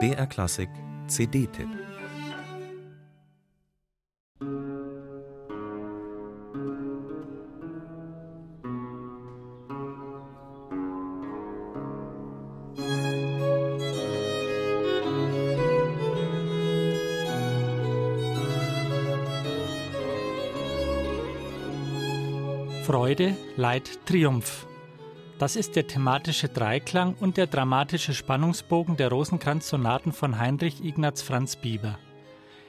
BR Klassik CD-Tipp Freude, Leid, Triumph. Das ist der thematische Dreiklang und der dramatische Spannungsbogen der Rosenkranz-Sonaten von Heinrich Ignaz Franz Bieber.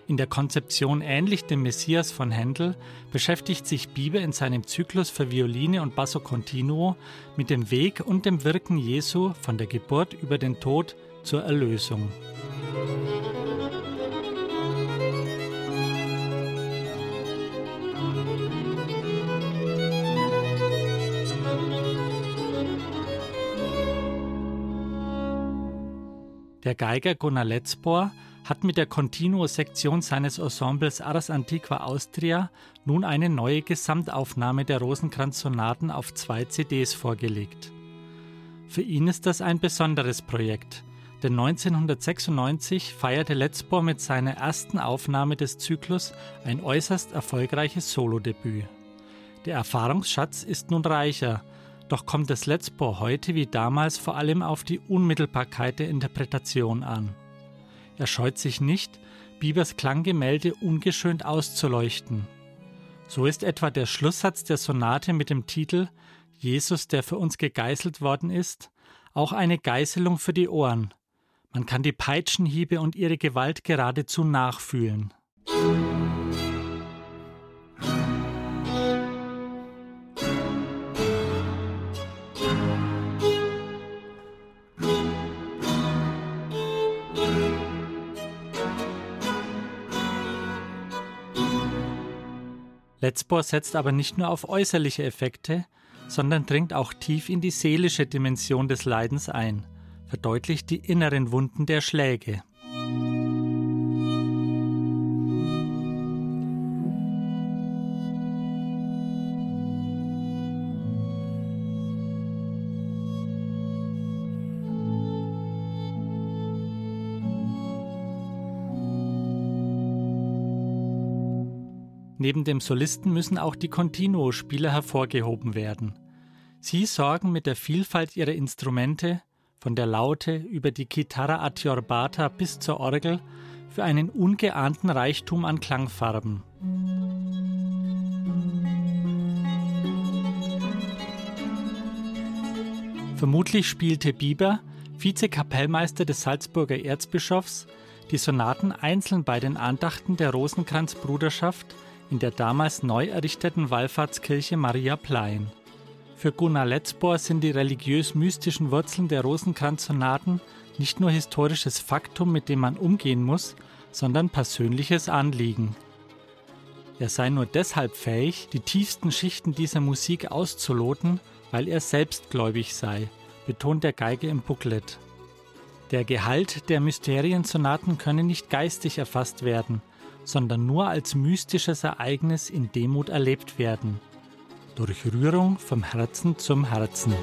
In der Konzeption ähnlich dem Messias von Händel beschäftigt sich Bieber in seinem Zyklus für Violine und Basso Continuo mit dem Weg und dem Wirken Jesu von der Geburt über den Tod zur Erlösung. Der Geiger Gunnar Letzbohr hat mit der Continuo-Sektion seines Ensembles Ars Antiqua Austria nun eine neue Gesamtaufnahme der Rosenkranz-Sonaten auf zwei CDs vorgelegt. Für ihn ist das ein besonderes Projekt, denn 1996 feierte Letzbohr mit seiner ersten Aufnahme des Zyklus ein äußerst erfolgreiches Solodebüt. Der Erfahrungsschatz ist nun reicher – doch kommt das Letzbohr heute wie damals vor allem auf die Unmittelbarkeit der Interpretation an. Er scheut sich nicht, Biebers Klanggemälde ungeschönt auszuleuchten. So ist etwa der Schlusssatz der Sonate mit dem Titel Jesus, der für uns gegeißelt worden ist, auch eine Geißelung für die Ohren. Man kann die Peitschenhiebe und ihre Gewalt geradezu nachfühlen. Letzbohr setzt aber nicht nur auf äußerliche Effekte, sondern dringt auch tief in die seelische Dimension des Leidens ein, verdeutlicht die inneren Wunden der Schläge. Neben dem Solisten müssen auch die Continuo-Spieler hervorgehoben werden. Sie sorgen mit der Vielfalt ihrer Instrumente, von der Laute über die Chitarra attiorbata bis zur Orgel, für einen ungeahnten Reichtum an Klangfarben. Vermutlich spielte Bieber, Vizekapellmeister des Salzburger Erzbischofs, die Sonaten einzeln bei den Andachten der Rosenkranzbruderschaft in der damals neu errichteten Wallfahrtskirche Maria Plein. Für Gunnar Letzbohr sind die religiös-mystischen Wurzeln der Rosenkranz-Sonaten nicht nur historisches Faktum, mit dem man umgehen muss, sondern persönliches Anliegen. Er sei nur deshalb fähig, die tiefsten Schichten dieser Musik auszuloten, weil er selbst gläubig sei, betont der Geige im Booklet. Der Gehalt der Mysteriensonaten könne nicht geistig erfasst werden – sondern nur als mystisches Ereignis in Demut erlebt werden. Durch Rührung vom Herzen zum Herzen.